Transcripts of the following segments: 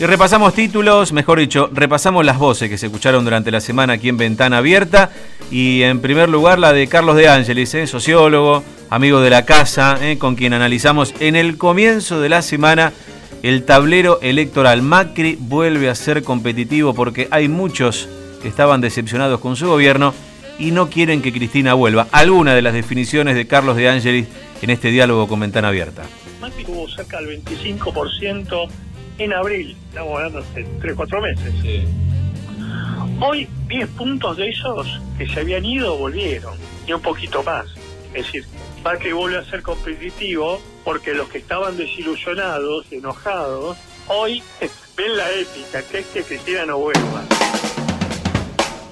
Y repasamos títulos, mejor dicho, repasamos las voces que se escucharon durante la semana aquí en Ventana Abierta. Y en primer lugar la de Carlos de Ángeles, ¿eh? sociólogo, amigo de la casa, ¿eh? con quien analizamos en el comienzo de la semana el tablero electoral. Macri vuelve a ser competitivo porque hay muchos que estaban decepcionados con su gobierno y no quieren que Cristina vuelva. Alguna de las definiciones de Carlos de Ángeles en este diálogo con Ventana Abierta. Macri tuvo cerca del 25% en abril, estamos hablando hace 3, 4 meses. Hoy 10 puntos de esos que se habían ido volvieron, y un poquito más. Es decir, Macri vuelve a ser competitivo porque los que estaban desilusionados, enojados, hoy ven la ética, que es que Cristina no vuelva.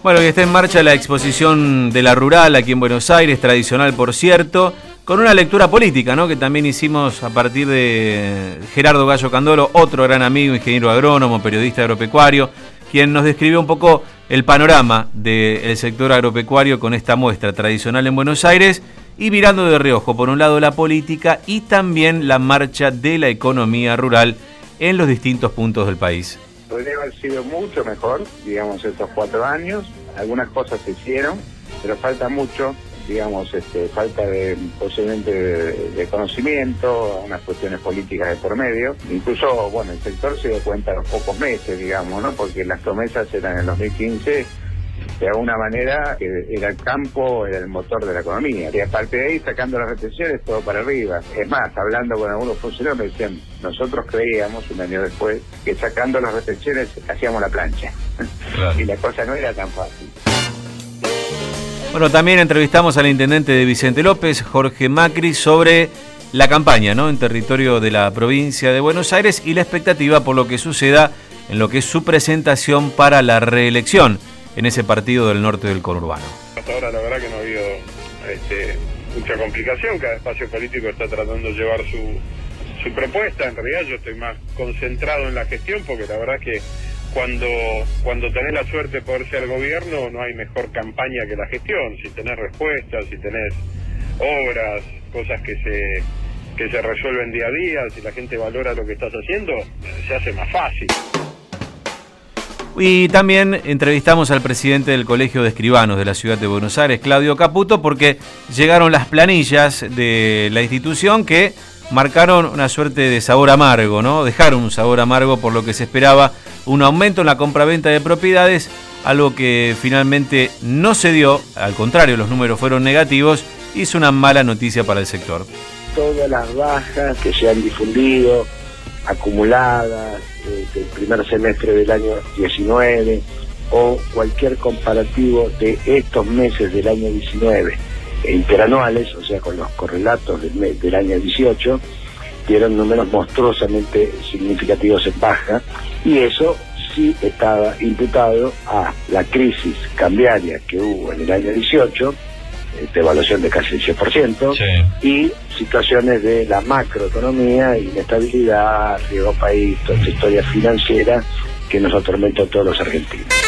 Bueno, y está en marcha la exposición de la rural aquí en Buenos Aires, tradicional por cierto, con una lectura política, ¿no? Que también hicimos a partir de Gerardo Gallo Candolo, otro gran amigo, ingeniero agrónomo, periodista agropecuario, quien nos describió un poco el panorama del sector agropecuario con esta muestra tradicional en Buenos Aires y mirando de reojo, por un lado, la política y también la marcha de la economía rural en los distintos puntos del país podría haber sido mucho mejor, digamos, estos cuatro años. Algunas cosas se hicieron, pero falta mucho, digamos, este, falta de posiblemente de, conocimiento, unas cuestiones políticas de por medio. Incluso, bueno, el sector se dio cuenta a los pocos meses, digamos, ¿no? Porque las promesas eran en el 2015 de alguna manera era el campo, era el motor de la economía. Y aparte de ahí, sacando las retenciones, todo para arriba. Es más, hablando con algunos funcionarios, me decían, nosotros creíamos, un año después, que sacando las retenciones hacíamos la plancha. y la cosa no era tan fácil. Bueno, también entrevistamos al intendente de Vicente López, Jorge Macri, sobre la campaña ¿no? en territorio de la provincia de Buenos Aires y la expectativa por lo que suceda en lo que es su presentación para la reelección en ese partido del norte del conurbano. Hasta ahora la verdad que no ha habido este, mucha complicación, cada espacio político está tratando de llevar su, su propuesta, en realidad yo estoy más concentrado en la gestión porque la verdad que cuando, cuando tenés la suerte de poder ser gobierno no hay mejor campaña que la gestión, si tenés respuestas, si tenés obras, cosas que se, que se resuelven día a día, si la gente valora lo que estás haciendo, se hace más fácil. Y también entrevistamos al presidente del Colegio de Escribanos de la Ciudad de Buenos Aires, Claudio Caputo, porque llegaron las planillas de la institución que marcaron una suerte de sabor amargo, ¿no? Dejaron un sabor amargo por lo que se esperaba un aumento en la compra-venta de propiedades, algo que finalmente no se dio, al contrario, los números fueron negativos y es una mala noticia para el sector. Todas las bajas que se han difundido, acumuladas del primer semestre del año 19 o cualquier comparativo de estos meses del año 19 e interanuales, o sea, con los correlatos del, del año 18, dieron números monstruosamente significativos en baja y eso sí estaba imputado a la crisis cambiaria que hubo en el año 18 de evaluación de casi el 100%, y situaciones de la macroeconomía, inestabilidad, riesgo país, toda esta historia financiera que nos atormenta a todos los argentinos.